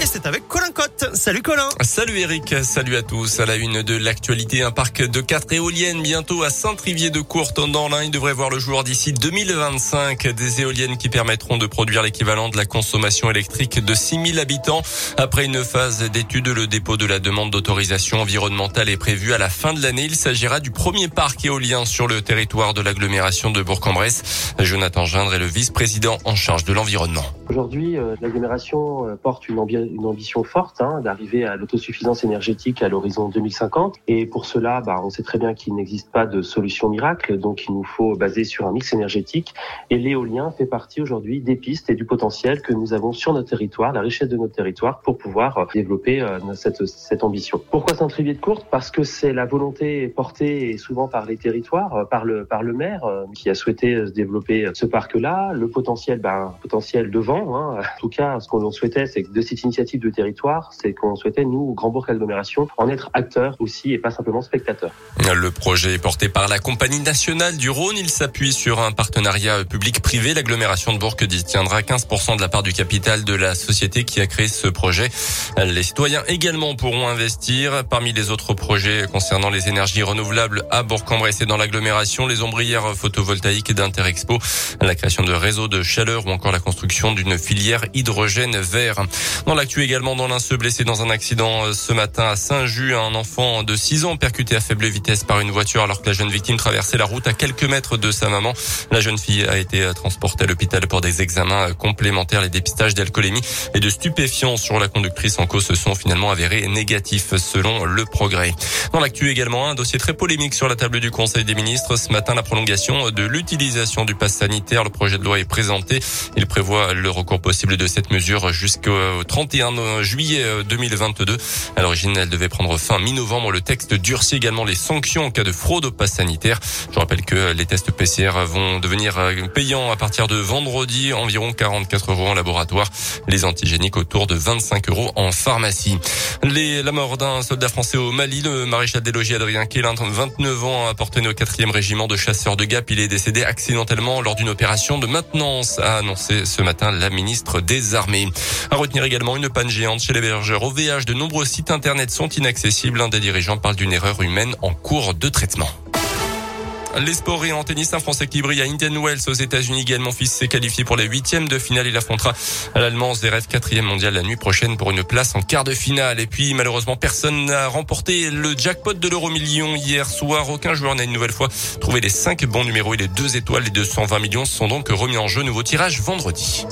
Et c'est avec Colin Cotte. Salut Colin. Salut Eric, salut à tous. À la une de l'actualité, un parc de quatre éoliennes bientôt à Saint-Trivier-de-Courte dans l'Ain. Il devrait voir le jour d'ici 2025. Des éoliennes qui permettront de produire l'équivalent de la consommation électrique de 6000 habitants. Après une phase d'étude, le dépôt de la demande d'autorisation environnementale est prévu à la fin de l'année. Il s'agira du premier parc éolien sur le territoire de l'agglomération de Bourg-en-Bresse. Jonathan Gindre est le vice-président en charge de l'environnement. Aujourd'hui, euh, l'agglomération euh, porte une, une, ambition forte hein, d'arriver à l'autosuffisance énergétique à l'horizon 2050. Et pour cela, bah, on sait très bien qu'il n'existe pas de solution miracle, donc il nous faut baser sur un mix énergétique. Et l'éolien fait partie aujourd'hui des pistes et du potentiel que nous avons sur notre territoire, la richesse de notre territoire, pour pouvoir euh, développer cette, cette ambition. Pourquoi Saint-Trivier de Courte? Parce que c'est la volonté portée souvent par les territoires, par le, par le maire qui a souhaité développer ce parc-là, le potentiel, bah, potentiel de vent Hein. En tout cas, ce qu'on souhaitait, c'est que de cette initiative de territoire, c'est qu'on souhaitait, nous, Grand Bourg Agglomération, en être acteurs aussi et pas simplement spectateurs. Le projet est porté par la Compagnie nationale du Rhône. Il s'appuie sur un partenariat public-privé. L'agglomération de Bourg détiendra 15% de la part du capital de la société qui a créé ce projet. Les citoyens également pourront investir. Parmi les autres projets concernant les énergies renouvelables à Bourg-en-Bresse et dans l'agglomération, les ombrières photovoltaïques d'Interexpo, la création de réseaux de chaleur ou encore la construction d'une filière hydrogène vert. Dans l'actu également, dans l'un se blessé dans un accident euh, ce matin à Saint-Just, un enfant de 6 ans percuté à faible vitesse par une voiture alors que la jeune victime traversait la route à quelques mètres de sa maman. La jeune fille a été euh, transportée à l'hôpital pour des examens euh, complémentaires. Les dépistages d'alcoolémie et de stupéfiants sur la conductrice en cause se sont finalement avérés négatifs selon le progrès. Dans l'actu également, un dossier très polémique sur la table du Conseil des ministres. Ce matin, la prolongation de l'utilisation du pass sanitaire. Le projet de loi est présenté. Il prévoit le recours possible de cette mesure jusqu'au 31 juillet 2022. À l'origine, elle devait prendre fin mi-novembre. Le texte durcit également les sanctions en cas de fraude au pass sanitaire. Je rappelle que les tests PCR vont devenir payants à partir de vendredi, environ 44 euros en laboratoire. Les antigéniques autour de 25 euros en pharmacie. Les, la mort d'un soldat français au Mali, le maréchal des logis Adrien Kélin, 29 ans, appartenait au 4e régiment de chasseurs de Gap. Il est décédé accidentellement lors d'une opération de maintenance, a annoncé ce matin la ministre des Armées. À retenir également une panne géante chez les bergeurs. Au VH, de nombreux sites internet sont inaccessibles. Un des dirigeants parle d'une erreur humaine en cours de traitement. Les sports et en tennis, un Français qui brille à Indian Wells aux États-Unis. Gaël fils s'est qualifié pour les huitièmes de finale. Il affrontera l'Allemand Zverev, quatrième mondial la nuit prochaine pour une place en quart de finale. Et puis, malheureusement, personne n'a remporté le jackpot de l'euro million hier soir. Aucun joueur n'a une nouvelle fois trouvé les cinq bons numéros et les deux étoiles. Les 220 millions sont donc remis en jeu. Nouveau tirage vendredi.